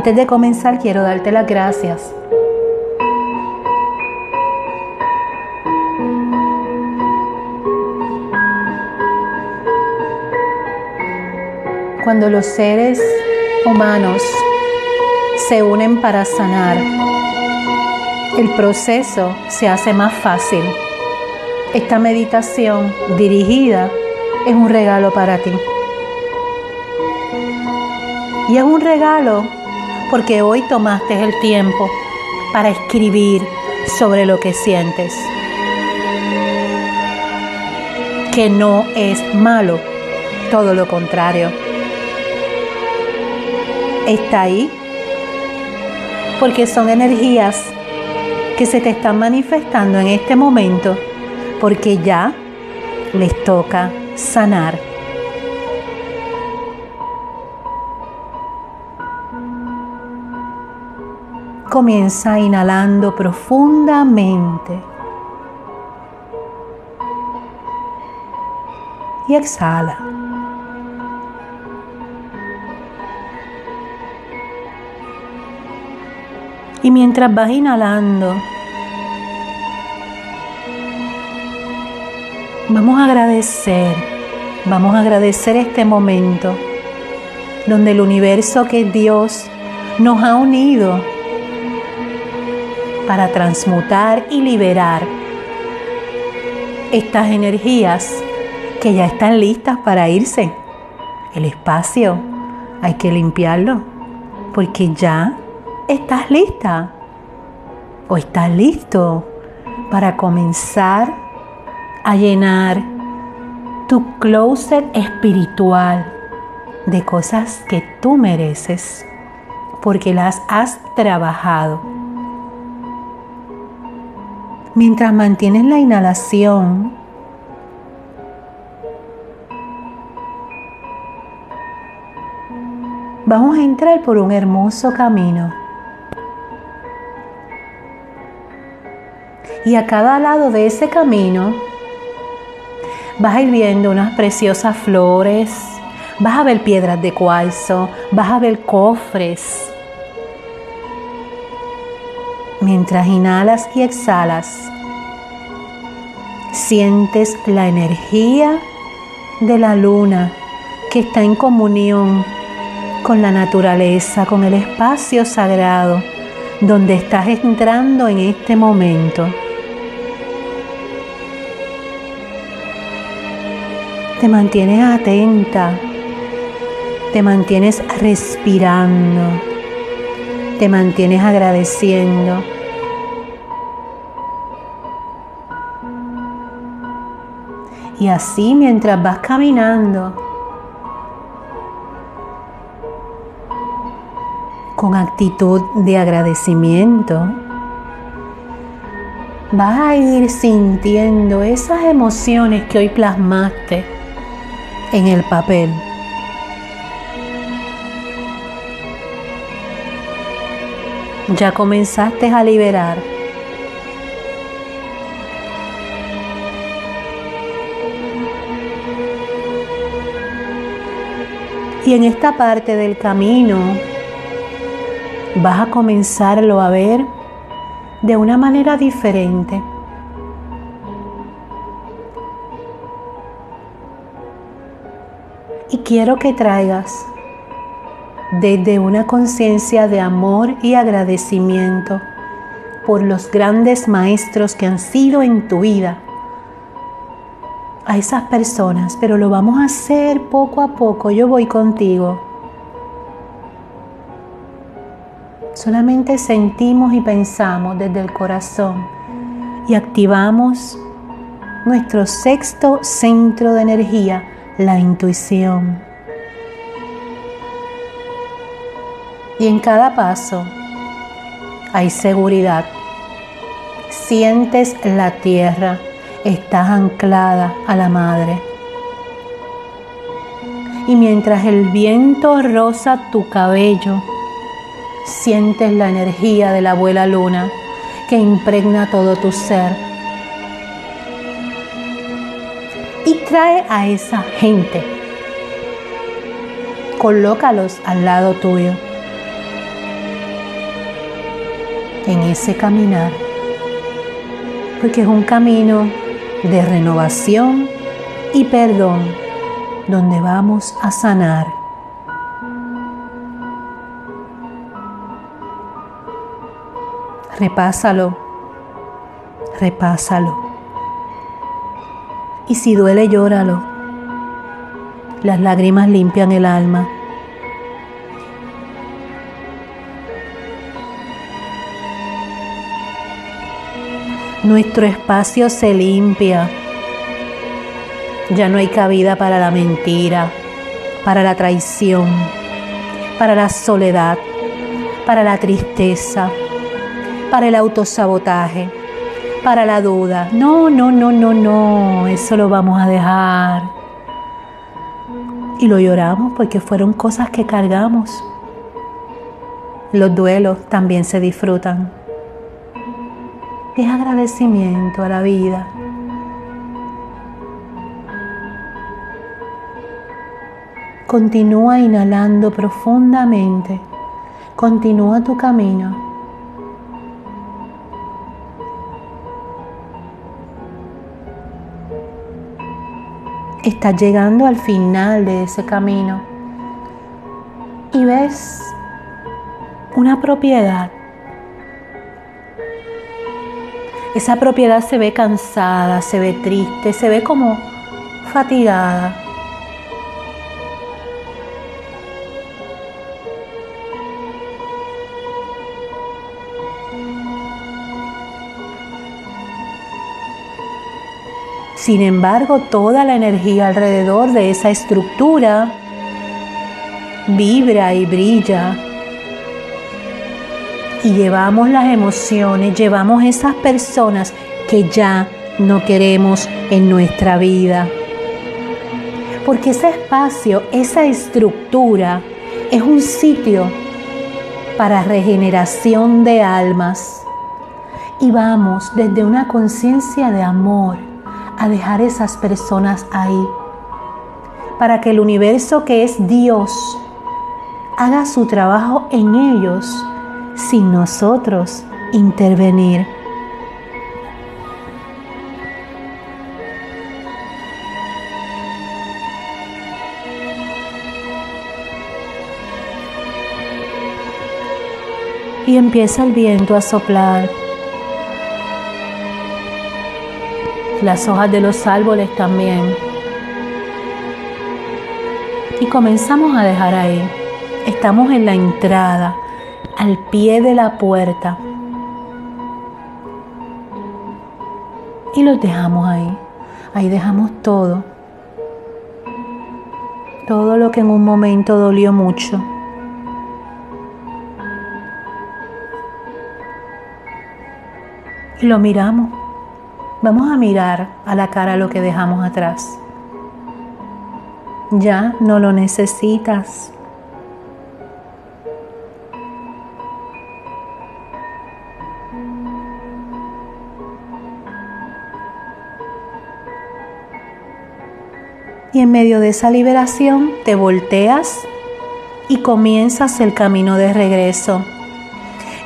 Antes de comenzar quiero darte las gracias. Cuando los seres humanos se unen para sanar, el proceso se hace más fácil. Esta meditación dirigida es un regalo para ti. Y es un regalo porque hoy tomaste el tiempo para escribir sobre lo que sientes. Que no es malo, todo lo contrario. Está ahí porque son energías que se te están manifestando en este momento porque ya les toca sanar. Comienza inhalando profundamente. Y exhala. Y mientras vas inhalando, vamos a agradecer, vamos a agradecer este momento donde el universo que es Dios nos ha unido para transmutar y liberar estas energías que ya están listas para irse. El espacio hay que limpiarlo porque ya estás lista o estás listo para comenzar a llenar tu closet espiritual de cosas que tú mereces porque las has trabajado Mientras mantienes la inhalación, vamos a entrar por un hermoso camino. Y a cada lado de ese camino vas a ir viendo unas preciosas flores, vas a ver piedras de cuarzo, vas a ver cofres, Mientras inhalas y exhalas, sientes la energía de la luna que está en comunión con la naturaleza, con el espacio sagrado donde estás entrando en este momento. Te mantienes atenta, te mantienes respirando te mantienes agradeciendo. Y así mientras vas caminando, con actitud de agradecimiento, vas a ir sintiendo esas emociones que hoy plasmaste en el papel. Ya comenzaste a liberar. Y en esta parte del camino vas a comenzarlo a ver de una manera diferente. Y quiero que traigas desde una conciencia de amor y agradecimiento por los grandes maestros que han sido en tu vida a esas personas, pero lo vamos a hacer poco a poco. Yo voy contigo. Solamente sentimos y pensamos desde el corazón y activamos nuestro sexto centro de energía, la intuición. Y en cada paso hay seguridad. Sientes la tierra, estás anclada a la madre. Y mientras el viento roza tu cabello, sientes la energía de la abuela luna que impregna todo tu ser. Y trae a esa gente. Colócalos al lado tuyo en ese caminar, porque es un camino de renovación y perdón donde vamos a sanar. Repásalo, repásalo. Y si duele, llóralo. Las lágrimas limpian el alma. Nuestro espacio se limpia. Ya no hay cabida para la mentira, para la traición, para la soledad, para la tristeza, para el autosabotaje, para la duda. No, no, no, no, no, eso lo vamos a dejar. Y lo lloramos porque fueron cosas que cargamos. Los duelos también se disfrutan es agradecimiento a la vida. Continúa inhalando profundamente. Continúa tu camino. Estás llegando al final de ese camino y ves una propiedad esa propiedad se ve cansada, se ve triste, se ve como fatigada. Sin embargo, toda la energía alrededor de esa estructura vibra y brilla y llevamos las emociones, llevamos esas personas que ya no queremos en nuestra vida. Porque ese espacio, esa estructura es un sitio para regeneración de almas. Y vamos desde una conciencia de amor a dejar esas personas ahí. Para que el universo que es Dios haga su trabajo en ellos sin nosotros intervenir. Y empieza el viento a soplar. Las hojas de los árboles también. Y comenzamos a dejar ahí. Estamos en la entrada al pie de la puerta y los dejamos ahí. Ahí dejamos todo. Todo lo que en un momento dolió mucho. Y lo miramos. Vamos a mirar a la cara lo que dejamos atrás. Ya no lo necesitas. Y en medio de esa liberación te volteas y comienzas el camino de regreso.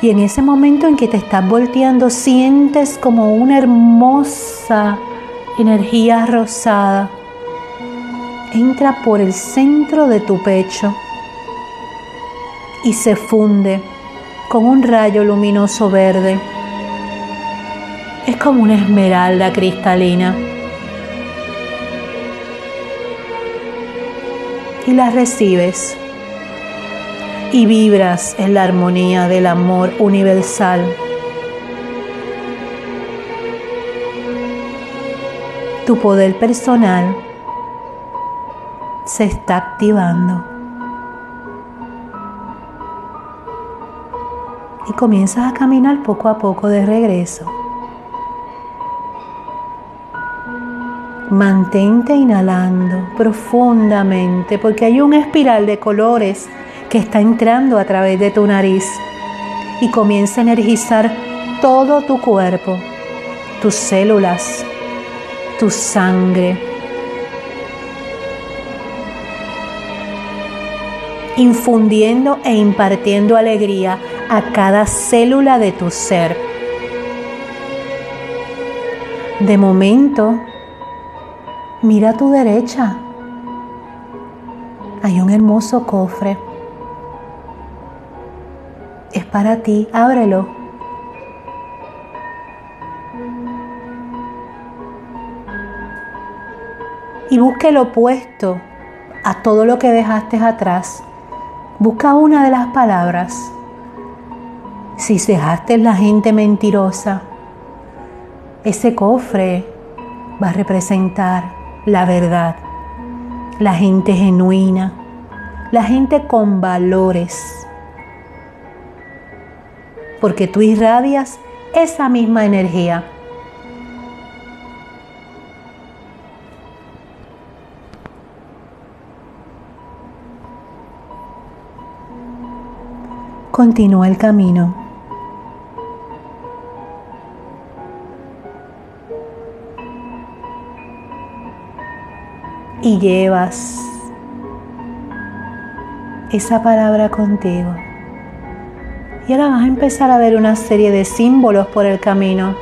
Y en ese momento en que te estás volteando sientes como una hermosa energía rosada. Entra por el centro de tu pecho y se funde con un rayo luminoso verde. Es como una esmeralda cristalina. Y las recibes y vibras en la armonía del amor universal. Tu poder personal se está activando. Y comienzas a caminar poco a poco de regreso. Mantente inhalando profundamente porque hay un espiral de colores que está entrando a través de tu nariz y comienza a energizar todo tu cuerpo, tus células, tu sangre. infundiendo e impartiendo alegría a cada célula de tu ser. De momento, mira a tu derecha. Hay un hermoso cofre. Es para ti, ábrelo. Y busque lo opuesto a todo lo que dejaste atrás. Busca una de las palabras. Si dejaste la gente mentirosa, ese cofre va a representar la verdad, la gente genuina, la gente con valores. Porque tú irradias esa misma energía. Continúa el camino. Y llevas esa palabra contigo. Y ahora vas a empezar a ver una serie de símbolos por el camino.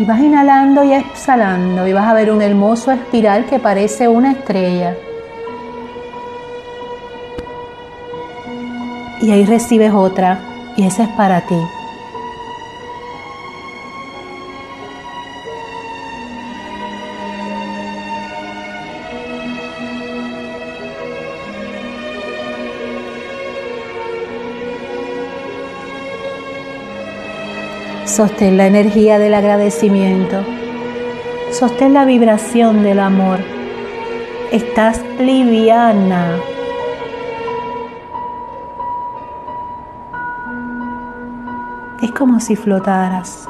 Y vas inhalando y exhalando y vas a ver un hermoso espiral que parece una estrella. y ahí recibes otra y esa es para ti. Sostén la energía del agradecimiento. Sostén la vibración del amor. Estás liviana. Es como si flotaras.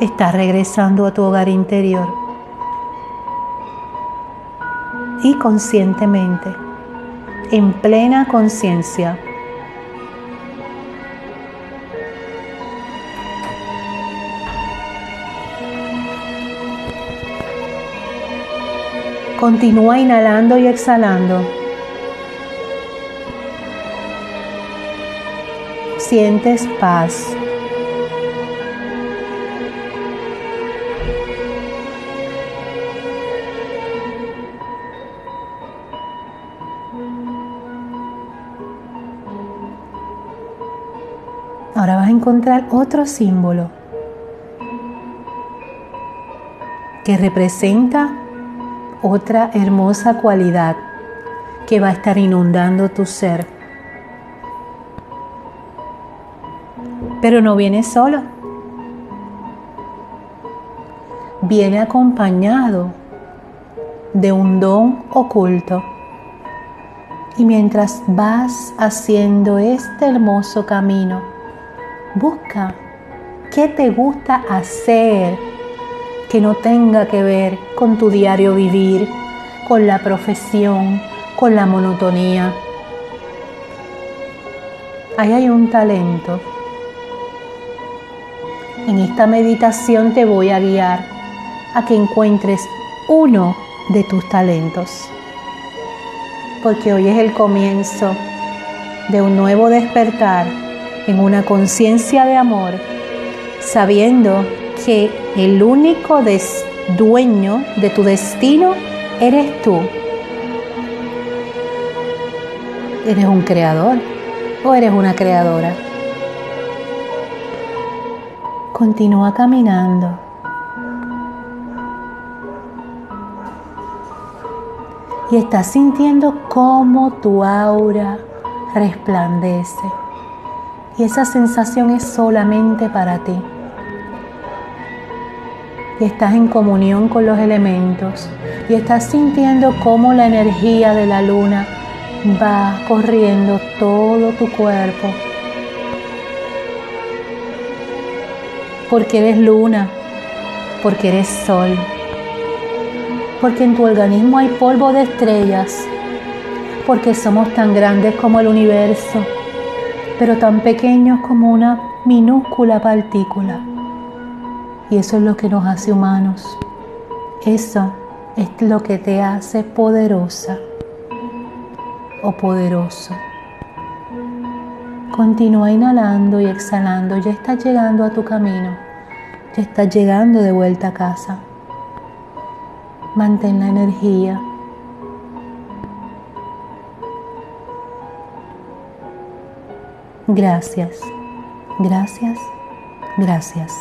Estás regresando a tu hogar interior. Y conscientemente, en plena conciencia, Continúa inhalando y exhalando. sientes paz. Ahora vas a encontrar otro símbolo que representa otra hermosa cualidad que va a estar inundando tu ser. Pero no viene solo. Viene acompañado de un don oculto. Y mientras vas haciendo este hermoso camino, busca qué te gusta hacer que no tenga que ver con tu diario vivir, con la profesión, con la monotonía. Ahí hay un talento en esta meditación te voy a guiar a que encuentres uno de tus talentos. Porque hoy es el comienzo de un nuevo despertar en una conciencia de amor, sabiendo que el único dueño de tu destino eres tú. ¿Eres un creador o eres una creadora? Continúa caminando. Y estás sintiendo cómo tu aura resplandece. Y esa sensación es solamente para ti. Y estás en comunión con los elementos. Y estás sintiendo cómo la energía de la luna va corriendo todo tu cuerpo porque eres luna, porque eres sol, porque en tu organismo hay polvo de estrellas, porque somos tan grandes como el universo, pero tan pequeños como una minúscula partícula. Y eso es lo que nos hace humanos. Eso es lo que te hace poderosa o poderoso. Continúa inhalando y exhalando. Ya estás llegando a tu camino. Ya estás llegando de vuelta a casa. Mantén la energía. Gracias, gracias, gracias.